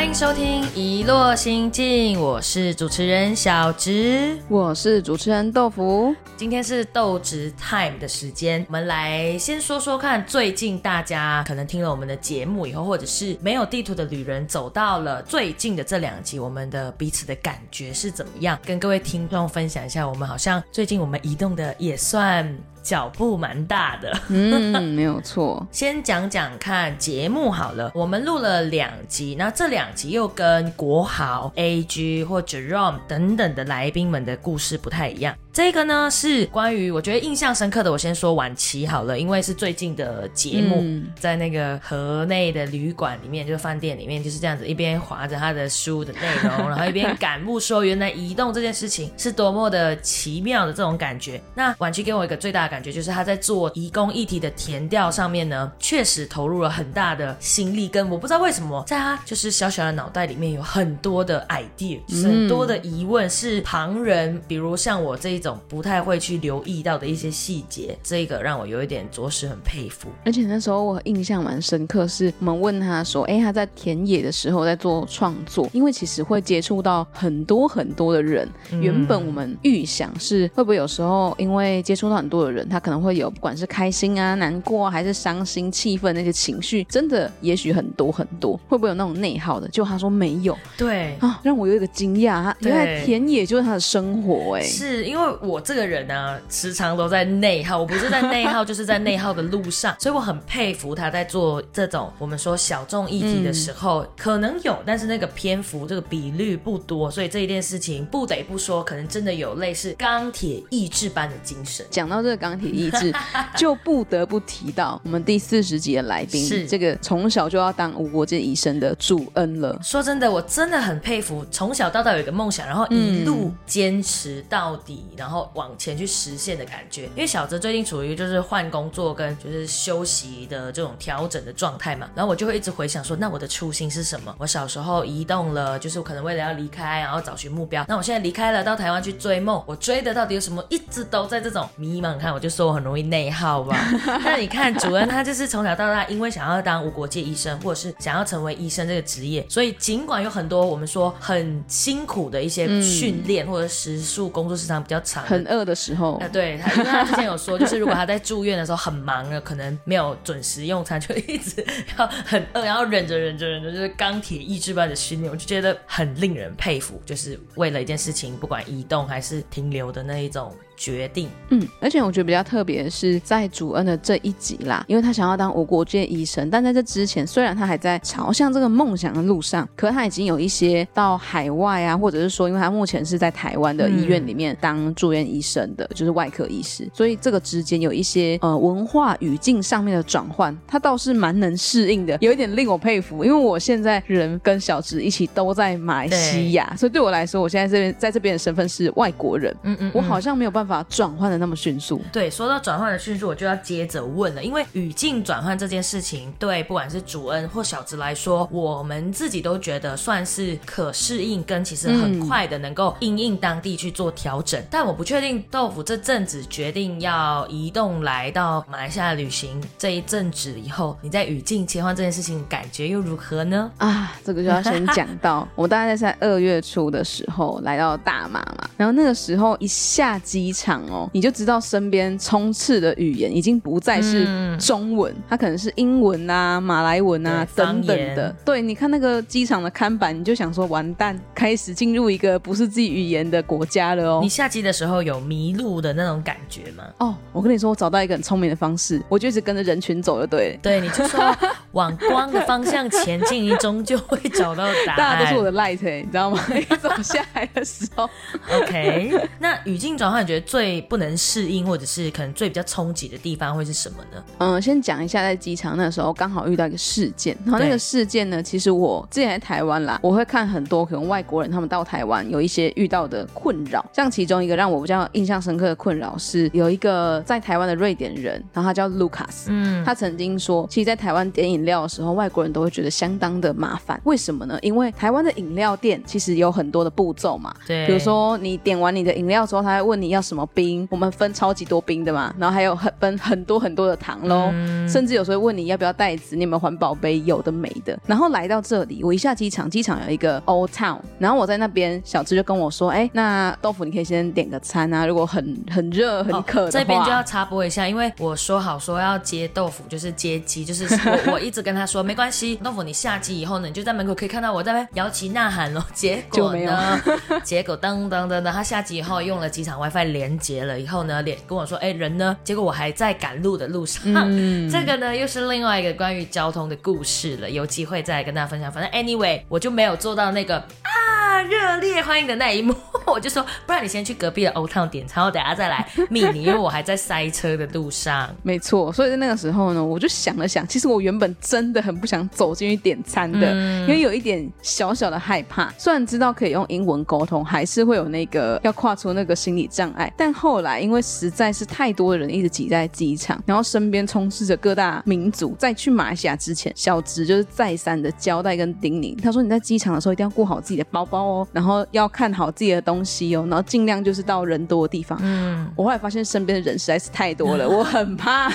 欢迎收听《一落心境》，我是主持人小植。我是主持人豆腐。今天是豆植 time 的时间，我们来先说说看，最近大家可能听了我们的节目以后，或者是没有地图的旅人走到了最近的这两集，我们的彼此的感觉是怎么样？跟各位听众分享一下，我们好像最近我们移动的也算脚步蛮大的。嗯，没有错。先讲讲看节目好了，我们录了两集，那这两集又跟国豪、AG 或 Jerome 等等的来宾们的故事不太一样。这个呢是关于我觉得印象深刻的，我先说晚期好了，因为是最近的节目，嗯在那个河内的旅馆里面，就是饭店里面就是这样子，一边划着他的书的内容，然后一边感悟说，原来移动这件事情是多么的奇妙的这种感觉。那晚期给我一个最大的感觉，就是他在做移工议题的填调上面呢，确实投入了很大的心力，跟我不知道为什么，在他就是小小的脑袋里面有很多的 idea，就是很多的疑问是旁人，比如像我这一种不太会去留意到的一些细节，这个让我有一点着实很佩服。而且那时候我印象蛮深刻，是我们问他说：“哎，他在田野的时候在做创作，因为其实会接触到很多很多的人。原本我们预想是会不会有时候因为接触到很多的人，他可能会有不管是开心啊、难过啊，还是伤心、气愤那些情绪，真的也许很多很多，会不会有那种内耗的？就他说没有对，啊，让我有一个惊讶，他对原来田野就是他的生活、哎，是因为我这个人呢、时常都在内耗，我不是在内耗，就是在内耗的路上，所以我很佩服他在做这种我们说小众议题的时候，可能有，但是那个篇幅这个比率不多，所以这一件事情不得不说，可能真的有类似钢铁意志般的精神。讲到这个钢铁意志，就不得不提到我们第四十集的来宾，是这个从小就要当无国界医生的主恩了。说真的，我真的很佩服，从小到大有一个梦想，然后一路坚持到底，然后往前去实现的感觉。因为小泽最近处于就是换工作跟就是休息的这种调整的状态嘛，然后我就会一直回想说，那我的初心是什么？我小时候移动了，就是我可能为了要离开，然后找寻目标。那我现在离开了，到台湾去追梦，我追的到底有什么？一直都在这种迷茫。看，我就说我很容易内耗吧。那你看，主任他就是从小到大，因为想要当无国界医生，或者是想要成为医生这个职业，所以尽管有很多我们说很辛苦的一些训练，或者时数工作时长比较长，很饿的时候。啊，，对他，因为他之前有说，就是如果他在住院的时候很忙了，可能没有准时用餐，就一直要很饿，然后忍着忍着忍着，就是钢铁意志般的训练，我就觉得很令人佩服，就是为了一件事情，不管移动还是停留的那一种决定。嗯，而且我觉得比较特别的是在主恩的这一集啦，因为他想要当无国界医生，但在这之前，虽然他还在朝向这个梦想的路上，可他已经有一些到海外啊，或者是说，因为他目前是在台湾的医院里面当住院医生的，就是外科医师，所以这个之间有一些呃文化语境上面的转换，他倒是蛮能适应的，有一点令我佩服，因为我现在人跟小植一起都在马来西亚，所以对我来说，我现在这边在这边的身份是外国人，嗯。嗯。我好像没有办法转换的那么迅速。对，说到转换的迅速，我就要接着问了，因为语境转换这件事情，对不管是主恩或小直来说，我们自己都觉得算是可适应，跟其实很快的能够应应当地去做调整。但我不确定豆腐这阵子决定要移动来到马来西亚旅行这一阵子以后，你在语境切换这件事情感觉又如何呢？啊，这个就要先讲到，我大概在二月初的时候来到大马嘛，然后那个时候一下机场哦，你就知道身边充斥的语言已经不再是中文，它可能是英文啊、马来文啊等等的。对，你看那个机场的看板，你就想说完蛋，开始进入一个不是自己语言的国家了哦你。下机的时候有迷路的那种感觉吗？哦，我跟你说，我找到一个很聪明的方式，我就一直跟着人群走就对了。对，你就说往光的方向前进，你终究会找到答案。大家都是我的 light，、欸、你知道吗？一走下来的时候，OK，那语境转换，你觉得最不能适应，或者是可能最比较冲击的地方会是什么呢？嗯，先讲一下，在机场那时候刚好遇到一个事件，然后那个事件呢，其实我之前在台湾啦，我会看很多可能外国人他们到台湾有一些遇到的困扰，像其中一个让我比较印象深刻的困扰是，有一个在台湾的瑞典人，然后他叫 Lucas，嗯，他曾经说，其实，在台湾电影饮料的时候，外国人都会觉得相当的麻烦。为什么呢？因为台湾的饮料店其实有很多的步骤嘛，对，比如说你点完你的饮料之后，他会问你要什么冰，我们分超级多冰的嘛，然后还有很分很多很多的糖喽，甚至有时候问你要不要袋子，你有没有环保杯，有的没的。然后来到这里，我一下机场，机场有一个 Old Town，然后我在那边，小芝就跟我说，哎，那豆腐你可以先点个餐啊，如果很很热很渴这边就要插播一下，因为我说好说要接豆腐，就是接机，就是我我一直跟他说没关系，豆腐你下机以后呢，你就在门口可以看到我在那摇旗呐喊咯。结果呢，结果噔噔噔噔，他下机以后用了机场 WiFi 连接了以后呢，连跟我说，哎，人呢？结果我还在赶路的路上，这个呢又是另外一个关于交通的故事了，有机会再来跟大家分享。反正 anyway，我就没有做到那个啊热烈欢迎的那一幕，我就说，不然你先去隔壁的 Old Town 点餐，我等下再来密你，因为我还在塞车的路上。没错，所以在那个时候呢，我就想了想，其实我原本真的很不想走进去点餐的，因为有一点小小的害怕。虽然知道可以用英文沟通，还是会有那个要跨出那个心理障碍。但后来因为实在是太多的人一直挤在机场，然后身边充斥着各大民族，在去马来西亚之前，小直就是再三的交代跟叮咛，他说你在机场的时候一定要顾好自己的包包哦，然后要看好自己的东西哦，然后尽量就是到人多的地方。嗯，我后来发现身边的人实在是太多了，我很怕，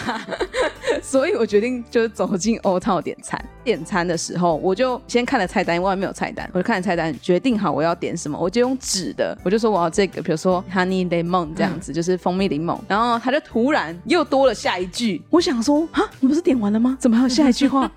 所以我决定就是走进欧套点餐。点餐的时候，我就先看了菜单，外面没有菜单，我就看了菜单，决定好我要点什么，我就用纸的，我就说我要这个，比如说 honey lemon 这样子，就是蜂蜜柠檬。然后他就突然又多了下一句，我想说啊，你不是点完了吗？怎么还有下一句话？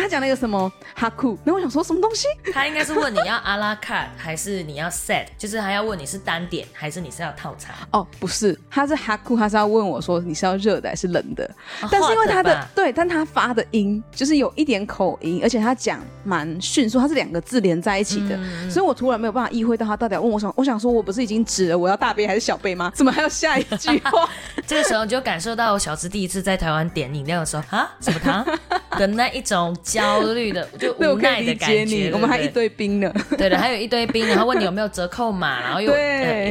他讲那个什么哈库，那我想说什么东西？他应该是问你要 阿拉卡还是你要 set，就是他要问你是单点还是你是要套餐？哦，不是，他是哈库，他是要问我说你是要热的还是冷的？但是因为他的对，但他发的音就是有一点口音，而且他讲蛮迅速，他是两个字连在一起的，所以我突然没有办法意会到他到底要问我什么。我想说，我不是已经指了我要大杯还是小杯吗？怎么还有下一句话？这个时候你就感受到小芝第一次在台湾点饮料的时候啊，什么糖的那一种焦虑的，就无奈的感觉。我们还一堆冰呢，对的，还有一堆冰，然后问你有没有折扣码，然后又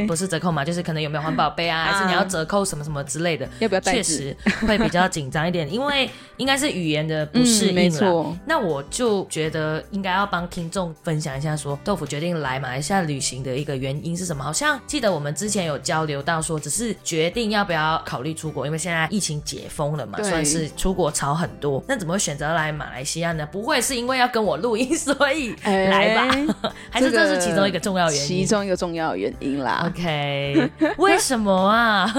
不是折扣码，就是可能有没有环保杯啊，还是你要折扣什么什么之类的，要不要？确实会比较紧张一点，因为应该是语言的不适应了。那我就觉得应该要帮听众分享一下，说豆腐决定来马来西亚旅行的一个原因是什么？好像记得我们之前有交流到说，只是决定要不要考虑出国，因为现在疫情解封了嘛，算是出国潮很多。那怎么会选择来马来西亚呢？不会是因为要跟我录音，所以来吧？还是这是其中一个重要原因？其中一个重要原因啦。OK，为什么啊？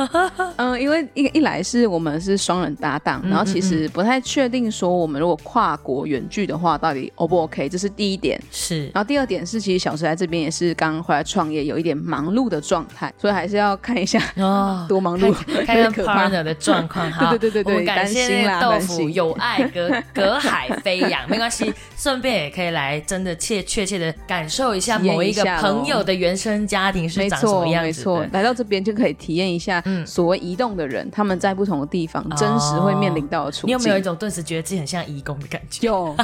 嗯，因为一一来是我们是双人搭档，然后其实不太确定说我们如果跨国远距的话，到底 O 不 OK？这是第一点。是，然后第二点是，其实小时在这边也是刚回来创业，有一点忙碌的状态，所以还是要看一下哦，多忙碌，看看 partner 的状况。对对对对对，感谢豆腐有爱隔隔海飞扬，没关系，顺便也可以来真的切确切的感受一下某一个朋友的原生家庭是长什么样子。没错，来到这边就可以体验一下，嗯，所谓移动的人他们在不同的地方真实会面临到的处境。你有没有一种顿时觉得自己很像移工的感觉？有，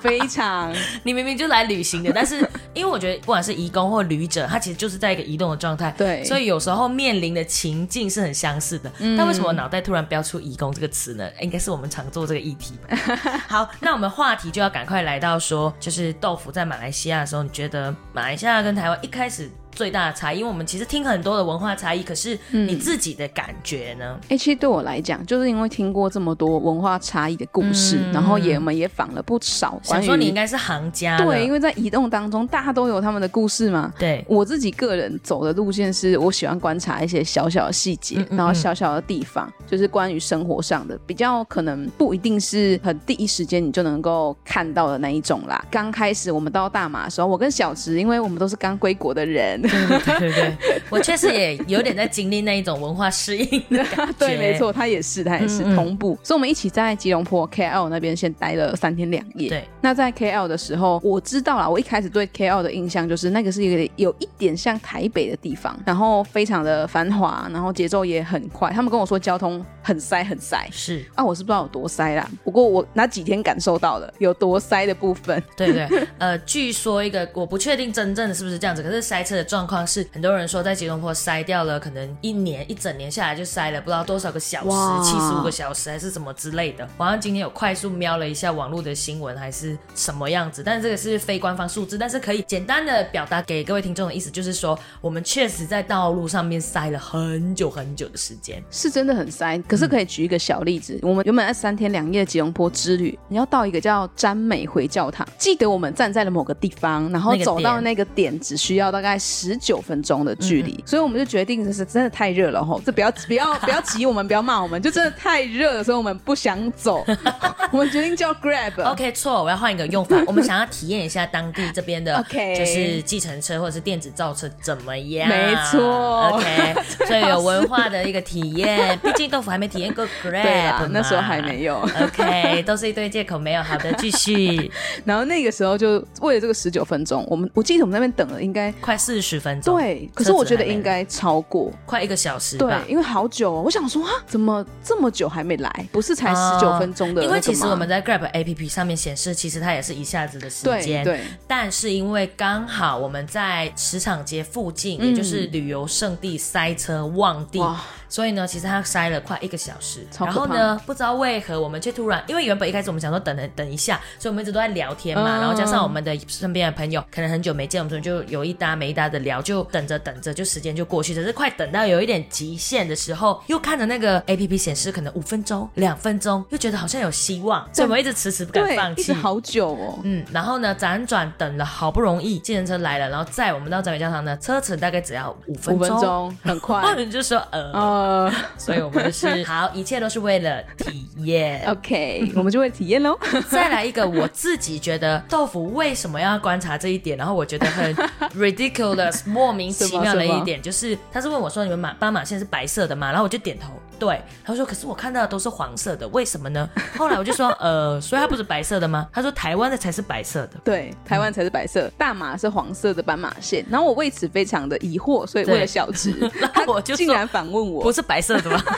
非常。你明明就来旅行的，但是因为我觉得不管是移工或旅者，他其实就是在一个移动的状态。对，所以有时候面临的情境是很相似的。嗯但为什么脑袋突然标出“移工”这个词呢？应该是我们常做这个议题吧。好，那我们话题就要赶快来到说，就是豆腐在马来西亚的时候，你觉得马来西亚跟台湾一开始？最大的差异，因为我们其实听很多的文化差异，可是你自己的感觉呢？哎，其实对我来讲，就是因为听过这么多文化差异的故事，然后也我们也访了不少。想说你应该是行家，对，因为在移动当中，大家都有他们的故事嘛。对我自己个人走的路线是，我喜欢观察一些小小的细节，然后小小的地方，就是关于生活上的，比较可能不一定是很第一时间你就能够看到的那一种啦。刚开始我们到大马的时候，我跟小池，因为我们都是刚归国的人。对对对。我确实也有点在经历那一种文化适应的感觉。对，没错，他也是，他也是同步。所以，我们一起在吉隆坡 KL 那边先待了三天两夜。对。那在 KL 的时候，我知道了。我一开始对 KL 的印象就是那个是一个有一点像台北的地方，然后非常的繁华，然后节奏也很快。他们跟我说交通很塞，很塞。是啊，我是不知道有多塞啦。不过我那几天感受到了有多塞的部分。对对。呃，据说一个我不确定真正的是不是这样子，可是塞车的状。况是，很多人说在吉隆坡塞掉了，可能一年一整年下来就塞了不知道多少个小时，七十五个小时还是什么之类的。我好像今天有快速瞄了一下网络的新闻，还是什么样子，但这个是非官方数字，但是可以简单的表达给各位听众的意思，就是说我们确实在道路上面塞了很久很久的时间。是真的很塞，可是可以举一个小例子，我们原本在三天两夜的吉隆坡之旅，你要到一个叫詹美回教堂，记得我们站在了某个地方，然后走到那个点只需要大概十九分钟的距离，所以我们就决定这是真的太热了吼，这不要不要不要急我们，不要骂我们，就真的太热了，所以我们不想走，我们决定叫 Grab。OK，错，我要换一个用法。我们想要体验一下当地这边的 OK 就是计程车或者是电子造车怎么样？没错 OK，所以有文化的一个体验。毕竟豆腐还没体验过 Grab，那时候还没有。OK，都是一堆借口，没有。好的，继续，然后那个时候就为了这个十九分钟，我们我记得我们那边等了应该快四十分钟。对，可是我觉得应该超过。快一个小时对吧，。因为好久哦，我想说啊，怎么这么久还没来？不是才哦十九分钟的因为其实我们在 Grab APP 上面显示，其实它也是一下子的时对间。对但是因为刚好我们在池场街附近，嗯也就是旅游胜地塞车旺地哇，所以呢，其实他塞了快一个小时。然后呢，不知道为何我们却突然，因为原本一开始我们想说等等等一下，所以我们一直都在聊天嘛。嗯然后加上我们的身边的朋友可能很久没见，我们就有一搭没一搭的聊，就等着等着，就时间就过去。只是快等到有一点极限的时候，又看着那个 A P P 显示可能五分钟、两分钟，又觉得好像有希望，所以我们一直迟迟不敢放弃直。好久哦。嗯，然后呢，辗转等了好不容易，计程车来了，然后载我们到展美教堂呢，车程大概只要五分五钟。分钟很快 或者就说呃，呃所以我们就是 好，一切都是为了体验。，OK，我们就会体验喽。再来一个，我自己觉得豆腐为什么要观察这一点，然后我觉得很 ridiculous，莫名其妙的一点，就是他是问我说你们马斑马线是白色的吗？然后我就点头，对。他说可是我看到的都是黄色的，为什么呢？后来我就说呃，所以它不是白色的吗？他说台湾的才是白色的。对，台湾才是白色，大马是黄色的斑马线。然后我为此非常的疑惑，所以为了小值，然后我就竟然反问我不，是白色的吗？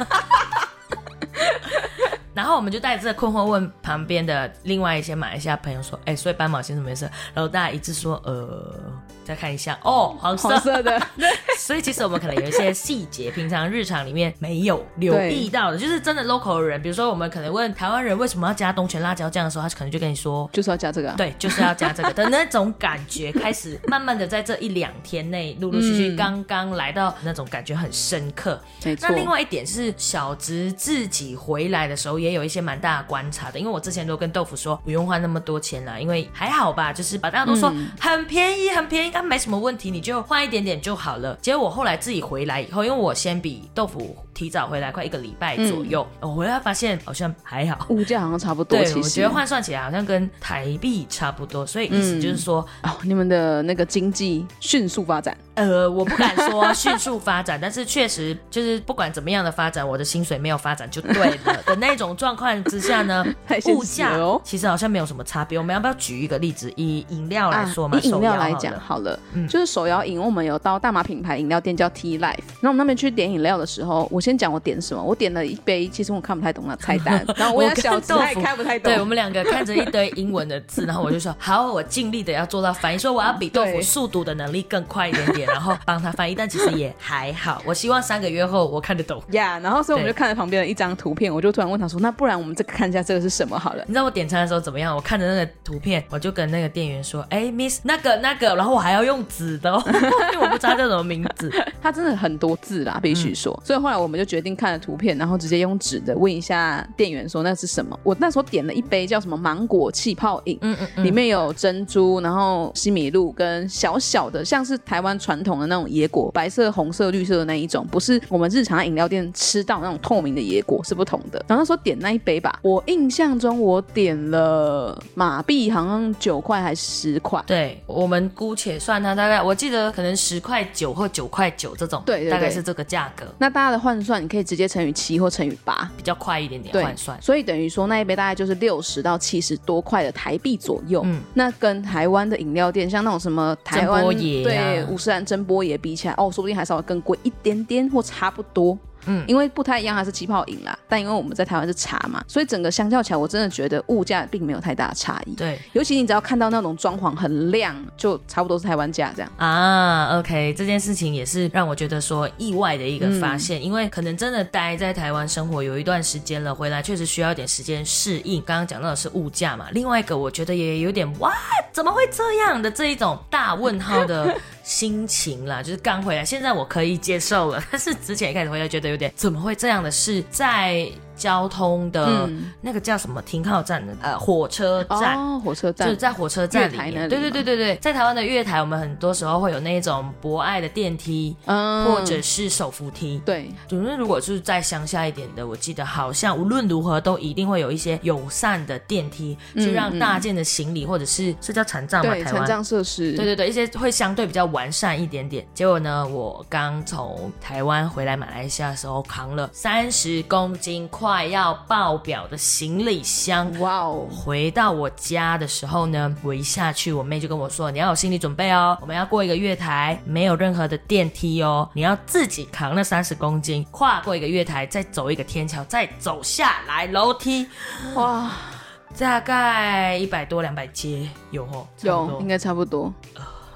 然后我们就带着困惑问旁边的另外一些马来西亚朋友说：“哎，所以斑马先生没事。”然后大家一致说：“呃，再看一下，哦，黄色。黄色的，所以其实我们可能有一些细节，平常日常里面没有留意到的，就是真的 local 的人，比如说我们可能问台湾人为什么要加东泉辣椒酱的时候，他可能就跟你说。就是要加这个、啊。对，就是要加这个的那种感觉，开始慢慢的在这一两天内，陆陆续续嗯刚刚来到那种感觉很深刻。没错那。另外一点是，小直自己回来的时候也有一些蛮大的观察的，因为我之前都跟豆腐说不用花那么多钱啦，因为还好吧，就是把大家都说嗯很便宜，很便宜，那没什么问题，你就换一点点就好了。结果我后来自己回来以后，因为我先比豆腐提早回来快一个礼拜左右，我回来发现好像还好。物价好像差不多，对，我觉得换算起来好像跟台币差不多，所以意思就是说，哦，你们的那个经济迅速发展，呃，我不敢说迅速发展，但是确实就是不管怎么样的发展，我的薪水没有发展就对了的那种状况之下呢 物价其实好像没有什么差别。我们要不要举一个例子，以饮料来说嘛？啊以饮料来讲好了，嗯就是手摇饮，我们有到大马品牌饮料店叫 T Life，然后我们那边去点饮料的时候，我先讲我点什么，我点了一杯，其实我看不太懂那菜单，然后我小吃，他也看不太懂。对我们两个看着一堆英文的字，然后我就说 好，我尽力的要做到翻译，说我要比豆腐速读的能力更快一点点，然后帮他翻译，但其实也还好。我希望三个月后我看得懂。呀然后所以我们就看着旁边的一张图片，我就突然问他说：“那不然我们这个看一下这个是什么好了你知道我点餐的时候怎么样？我看着那个图片，我就跟那个店员说：“哎、m i s s 那个那个。”然后我还要用纸的、哦，因为我不知道叫什么名字。？”它真的很多字啦，必须说。所以后来我们就决定看了图片，然后直接用纸的问一下店员说那是什么。我那时候点了一杯叫什么芒果气泡饮，嗯嗯嗯，里面有珍珠，然后西米露跟小小的像是台湾传统的那种野果，白色、红色、绿色的那一种，不是我们日常饮料店吃到那种透明的野果，是不同的。然后那时候点那一杯吧，我印象中我点了马币好像九块还是十块。对，我们姑且算它大概，我记得可能十块九或九块九这种，对对对大概是这个价格，那大家的换算，你可以直接乘以七或乘以八，比较快一点点换算。所以等于说那一杯大概就是六十到七十多块的台币左右。嗯那跟台湾的饮料店，像那种什么台湾对五十兰真波爷比起来，哦，说不定还稍微更贵一点点或差不多。嗯，因为不太一样，它是气泡饮啦，但因为我们在台湾是茶嘛，所以整个相较起来，我真的觉得物价并没有太大的差异。对，尤其你只要看到那种装潢很亮，就差不多是台湾价这样。啊，OK，这件事情也是让我觉得说意外的一个发现，因为可能真的待在台湾生活有一段时间了，回来确实需要一点时间适应。刚刚讲到的是物价嘛，另外一个我觉得也有点哇，怎么会这样的这一种大问号的。心情啦，就是刚回来，现在我可以接受了。但是之前一开始回来觉得有点怎么会这样的事，在交通的那个叫什么停靠站的呃火车站哦，火车站就是在火车站里面。对对对对对，在台湾的月台，我们很多时候会有那种博爱的电梯，嗯，或者是手扶梯。对，总之如果是在乡下一点的，我记得好像无论如何都一定会有一些友善的电梯，就让大件的行李或者是是叫残障嘛，台湾残障设施。对对对，一些会相对比较。完善一点点，结果呢？我刚从台湾回来马来西亚的时候，扛了三十公斤快要爆表的行李箱。哇哦！回到我家的时候呢，我一下去，我妹就跟我说：“你要有心理准备哦，我们要过一个月台，没有任何的电梯哦，你要自己扛那三十公斤，跨过一个月台，再走一个天桥，再走下来楼梯。”哇，大概一百多两百阶有哦，有应该差不多。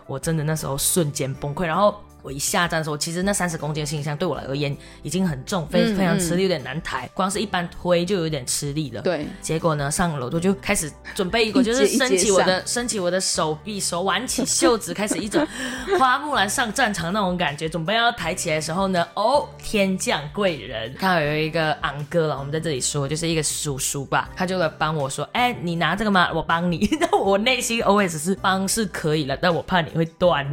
我真的那时候瞬间崩溃，然后。我一下站的时候，其实那三十公斤的行李箱对我来而言已经很重，非非常吃力，有点难抬。光是一般推就有点吃力了。对。结果呢，上楼我就开始准备一个，就是升起我的升起我的手臂，手挽起袖子，开始一种花木兰上战场那种感觉。准备要抬起来的时候呢，哦，天降贵人，刚好有一个昂哥了，我们在这里说就是一个叔叔吧，他就来帮我说：“哎，你拿这个吗？我帮你。”那我内心 always 是帮是可以了，但我怕你会断，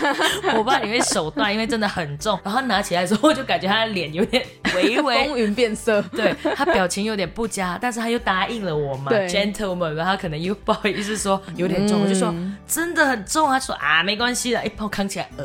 我怕你会。手段，因为真的很重，然后拿起来的时候，我就感觉他的脸有点微微风云变色，对他表情有点不佳，但是他又答应了我嘛，gentleman，然后他可能又不好意思说有点重，我就说真的很重，他说啊没关系的，一我扛起来，呃，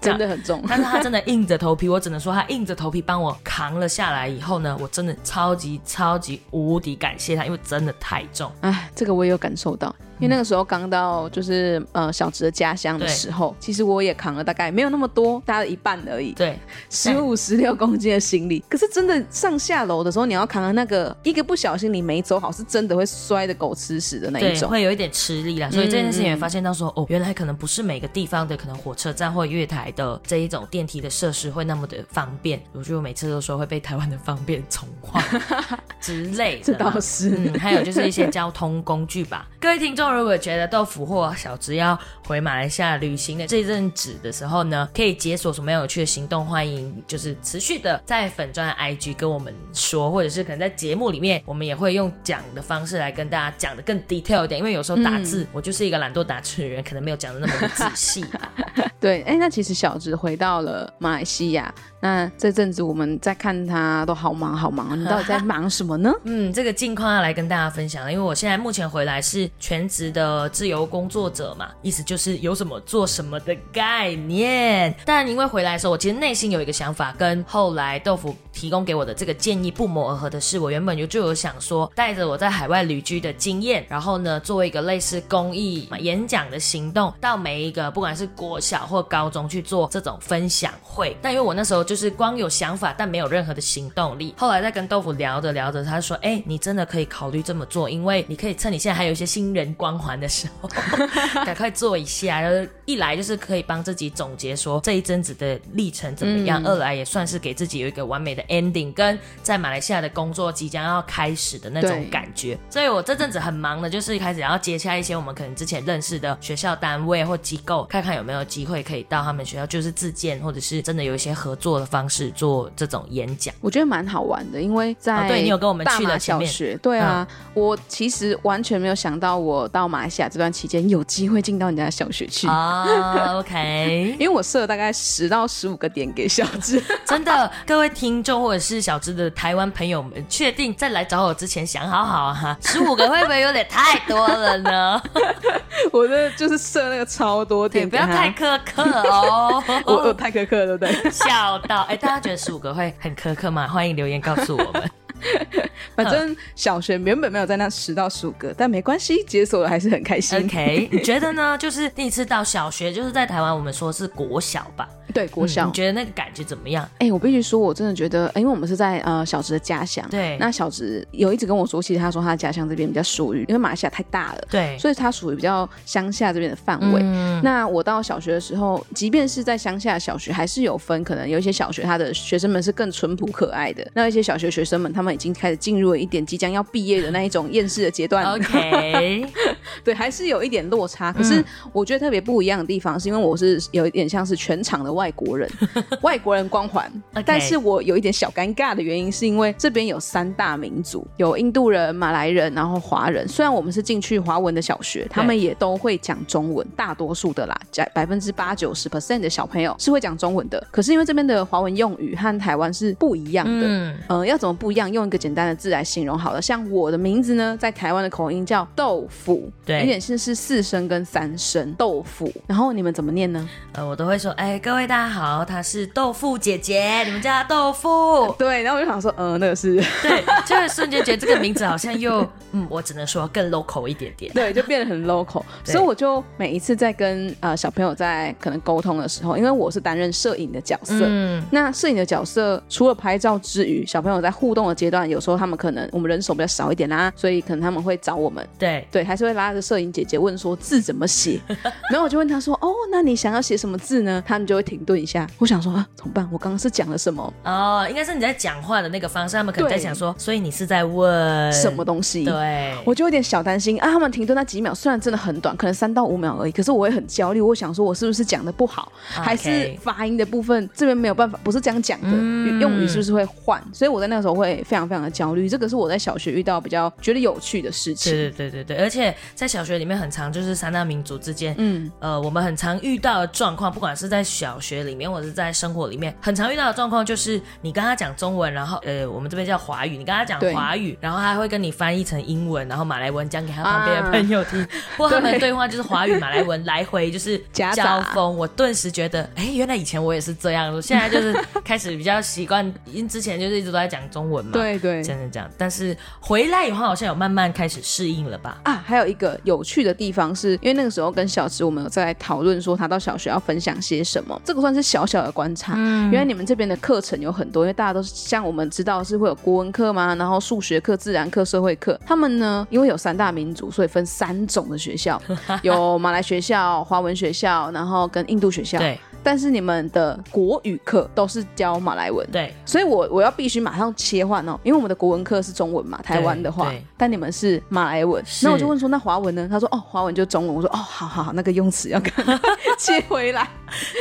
真的很重，但是他真的硬着头皮，我只能说他硬着头皮帮我扛了下来以后呢，我真的超级超级无敌感谢他，因为真的太重，哎，这个我也有感受到。因为那个时候刚到就是呃小植的家乡的时候，其实我也扛了大概没有那么多，大概一半而已。对，十五十六公斤的行李。可是真的上下楼的时候，你要扛的那个一个不小心你没走好，是真的会摔的狗吃屎的那一种，会有一点吃力啦。所以这件事情也发现到说，哦，原来可能不是每个地方的可能火车站或月台的这一种电梯的设施会那么的方便。我觉得每次都说会被台湾的方便宠坏 之类的。这倒是。嗯，还有就是一些交通工具吧，各位听众。如果觉得豆腐或小直要回马来西亚旅行的这阵子的时候呢，可以解锁什么样有趣的行动？欢迎就是持续的在粉钻 IG 跟我们说，或者是可能在节目里面，我们也会用讲的方式来跟大家讲的更 detail 一点。因为有时候打字，我就是一个懒惰打字的人，可能没有讲的那么的仔细。对，哎，那其实小直回到了马来西亚。那这阵子我们在看他都好忙好忙，你到底在忙什么呢？嗯，这个近况要来跟大家分享，因为我现在目前回来是全职的自由工作者嘛，意思就是有什么做什么的概念。但因为回来的时候，我其实内心有一个想法，跟后来豆腐提供给我的这个建议不谋而合的是，我原本就就有想说，带着我在海外旅居的经验，然后呢，做一个类似公益演讲的行动，到每一个不管是国小或高中去做这种分享会。但因为我那时候就。就是光有想法，但没有任何的行动力。后来在跟豆腐聊着聊着，他说：“哎，你真的可以考虑这么做，因为你可以趁你现在还有一些新人光环的时候，赶快做一下。然后一来就是可以帮自己总结说这一阵子的历程怎么样；二来也算是给自己有一个完美的 ending，跟在马来西亚的工作即将要开始的那种感觉。所以我这阵子很忙的，就是开始要接洽一些我们可能之前认识的学校单位或机构，看看有没有机会可以到他们学校，就是自荐或者是真的有一些合作。”的方式做这种演讲，我觉得蛮好玩的，因为在对你有跟我们去了小学，对啊，我其实完全没有想到，我到马来西亚这段期间有机会进到你家小学去啊。OK，因为我设大概十到十五个点给小智，真的，各位听众或者是小智的台湾朋友们，确定在来找我之前想好好哈，十五个会不会有点太多了呢？我的就是设那个超多点，不要太苛刻哦，我我太苛刻了，对不对？笑到哎，大家觉得十五个会很苛刻吗？欢迎留言告诉我们。反正小学原本没有在那十到十五个，但没关系，解锁了还是很开心。OK，你觉得呢？就是第一次到小学，就是在台湾，我们说是国小吧？对，国小。你觉得那个感觉怎么样？哎、我必须说，我真的觉得，呃因为我们是在呃小植的家乡，对那小植有一直跟我说，其实他说他的家乡这边比较属于，因为马来西亚太大了，对，所以他属于比较乡下这边的范围。嗯那我到小学的时候，即便是在乡下小学，还是有分，可能有一些小学他的学生们是更淳朴可爱的，那一些小学学生们他们已经开始进入了一点即将要毕业的那一种厌世的阶段。OK，对，还是有一点落差。可是我觉得特别不一样的地方，是因为我是有一点像是全场的外国人，外国人光环。但是我有一点小尴尬的原因，是因为这边有三大民族，有印度人、马来人，然后华人。虽然我们是进去华文的小学，他们也都会讲中文，大多数的啦，百百分之八九十 percent 的小朋友是会讲中文的。可是因为这边的华文用语和台湾是不一样的，嗯，呃，要怎么不一样？用一个简单的字来形容好了，像我的名字呢，在台湾的口音叫豆腐，对有点像是四声跟三声豆腐。然后你们怎么念呢？呃，我都会说，哎，各位大家好，她是豆腐姐姐，你们叫她豆腐。对，然后我就想说，呃，那个是对，就会瞬间觉得这个名字好像又，嗯，我只能说更 local 一点点。对，就变得很 local。所以我就每一次在跟呃小朋友在可能沟通的时候，因为我是担任摄影的角色，嗯，那摄影的角色除了拍照之余，小朋友在互动的阶段，有时候他们可能我们人手比较少一点啦，所以可能他们会找我们。对，对，还是会拉着摄影姐姐问说字怎么写，然后我就问他说，哦，那你想要写什么字呢？他们就会停顿一下。我想说啊，怎么办？我刚刚是讲了什么哦，应该是你在讲话的那个方式，他们可能在想说，所以你是在问什么？东西？对，我就有点小担心啊，他们停顿那几秒，虽然真的很短，可能三到五秒而已，可是我会很焦虑。我想说，我是不是讲的不好，还是发音的部分这边没有办法，不是这样讲的，嗯用语是不是会换？所以我在那个时候会非常非常的焦虑。这个是我在小学遇到比较觉得有趣的事情。对对对对对，而且在小学里面很常就是三大民族之间，嗯，呃，我们很常遇到的状况，不管是在小学里面或者是在生活里面，很常遇到的状况就是你跟他讲中文，然后呃，我们这边叫华语，你跟他讲华语，然后他会跟你翻译成英文，然后马来文讲给他旁边的 啊朋友听，或他们对对话就是华语马来文来回就是交锋。我顿时觉得，哎，原来以前我也是这样，我现在就是开始比较习惯，因之前就是一直都在讲中文嘛，，对对。真的这样，但是回来以后好像有慢慢开始适应了吧？啊，还有一个有趣的地方是，因为那个时候跟小池我们有在讨论说他到小学要分享些什么，这个算是小小的观察。嗯原来你们这边的课程有很多，因为大家都是像我们知道是会有国文课嘛，然后数学课、自然课、社会课。他们呢，因为有三大民族，所以分三种的学校，有马来学校、华文学校，然后跟印度学校。对但是你们的国语课都是教马来文。对，所以我我要必须马上切换哦，因为我们的国文课是中文嘛，台湾的话对，但你们是马来文，是那我就问说那华文呢？他说哦，华文就中文。我说哦，好好好，那个用词要赶快 切回来。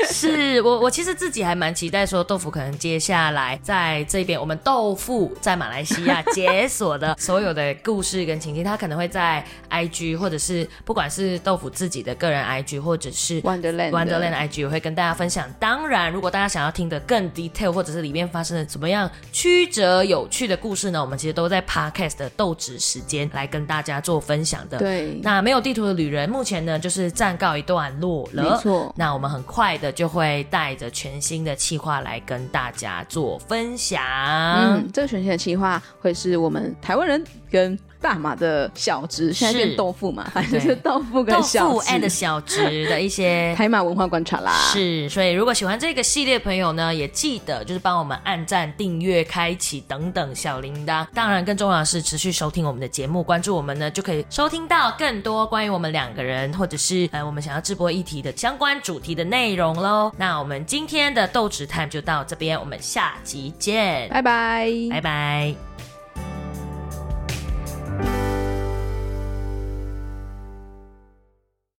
是我，我其实自己还蛮期待说，豆腐可能接下来在这边，我们豆腐在马来西亚解锁的所有的故事跟情境，他可能会在 IG 或者是不管是豆腐自己的个人 IG，或者是 Wonderland 的 Wonderland IG，我会跟大家分享。当然，如果大家想要听得更 detail，或者是里面发生了怎么样曲折有趣的故事呢，我们其实都在 Podcast 的豆子时间来跟大家做分享的。对，那没有地图的旅人，目前呢就是暂告一段落了。没错那我们很快的就会带着全新的企划来跟大家做分享。嗯，这个全新的计划会是我们台湾人跟大马的小值，现在变豆腐嘛，反正就是豆腐跟豆小腐 and。小值的一些。台马文化观察啦，是，所以如果喜欢这个系列朋友呢，也记得就是帮我们按赞、订阅、开启等等小铃铛。当然，更重要的是持续收听我们的节目，关注我们呢，就可以收听到更多关于我们两个人或者是呃我们想要直播议题的相关主题的内容喽。那我们今天的豆豉 time 就到这边，我们下集见，拜拜，拜拜